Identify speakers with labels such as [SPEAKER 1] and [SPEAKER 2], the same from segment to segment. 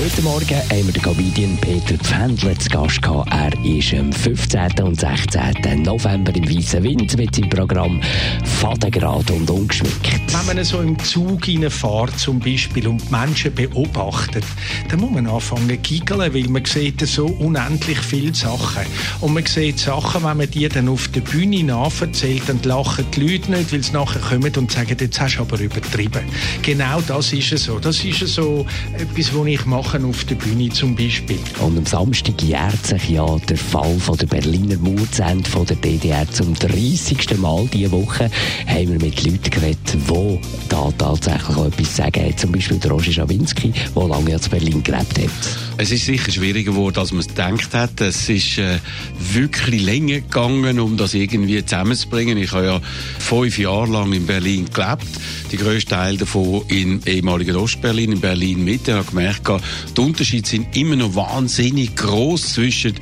[SPEAKER 1] Heute Morgen haben wir den Comedian Peter Pfändler zu Gast gehabt. Er ist am 15. und 16. November im Weißen Wind mit seinem Programm Fadengrad und ungeschmückt.
[SPEAKER 2] Wenn man so im Zug fährt zum Beispiel und die Menschen beobachtet, dann muss man anfangen zu giggeln, weil man sieht so unendlich viele Sachen. Und man sieht Sachen, wenn man die dann auf der Bühne nacherzählt, dann lachen die Leute nicht, weil sie nachher kommen und sagen, jetzt hast du aber übertrieben. Genau das ist es so. Das ist so etwas, was ich mache auf der Bühne zum Beispiel.
[SPEAKER 1] Und am Samstag jährt sich ja der Fall von der Berliner Mauer von der DDR zum 30. Mal diese Woche haben wir mit Leuten geredet, die da tatsächlich etwas sagen. Zum Beispiel der Roger Schawinski, der lange in Berlin gelebt hat.
[SPEAKER 3] Es ist sicher schwieriger geworden, als man es gedacht hat. Es ist äh, wirklich länger gegangen, um das irgendwie zusammenzubringen. Ich habe ja fünf Jahre lang in Berlin gelebt. Die grösste Teil davon in ehemaligen Ostberlin, in Berlin Mitte. Ich habe gemerkt, die Unterschiede sind immer noch wahnsinnig groß zwischen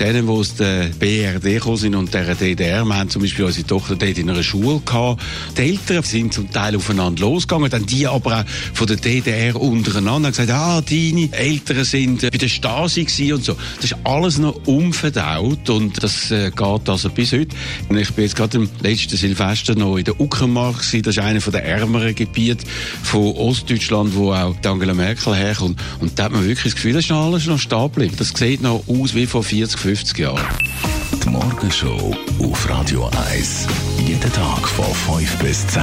[SPEAKER 3] denen, die aus der BRD gekommen sind und der DDR. Wir haben zum Beispiel unsere Tochter dort in einer Schule gehabt. Die Eltern sind zum Teil aufeinander losgegangen, dann die aber auch von der DDR untereinander gesagt, ah, deine Eltern sind sind bei der Stasi und so. Das ist alles noch umverdaut und das äh, geht also bis heute. Und ich bin jetzt gerade im letzten Silvester noch in der Uckermark gewesen. Das ist einer der ärmeren Gebiete von Ostdeutschland, wo auch Angela Merkel herkommt. Und da hat man wirklich das Gefühl, das ist noch alles noch geblieben. Das sieht noch aus wie vor 40, 50 Jahren.
[SPEAKER 4] Die Morgenshow auf Radio 1. Jeden Tag von 5 bis 10.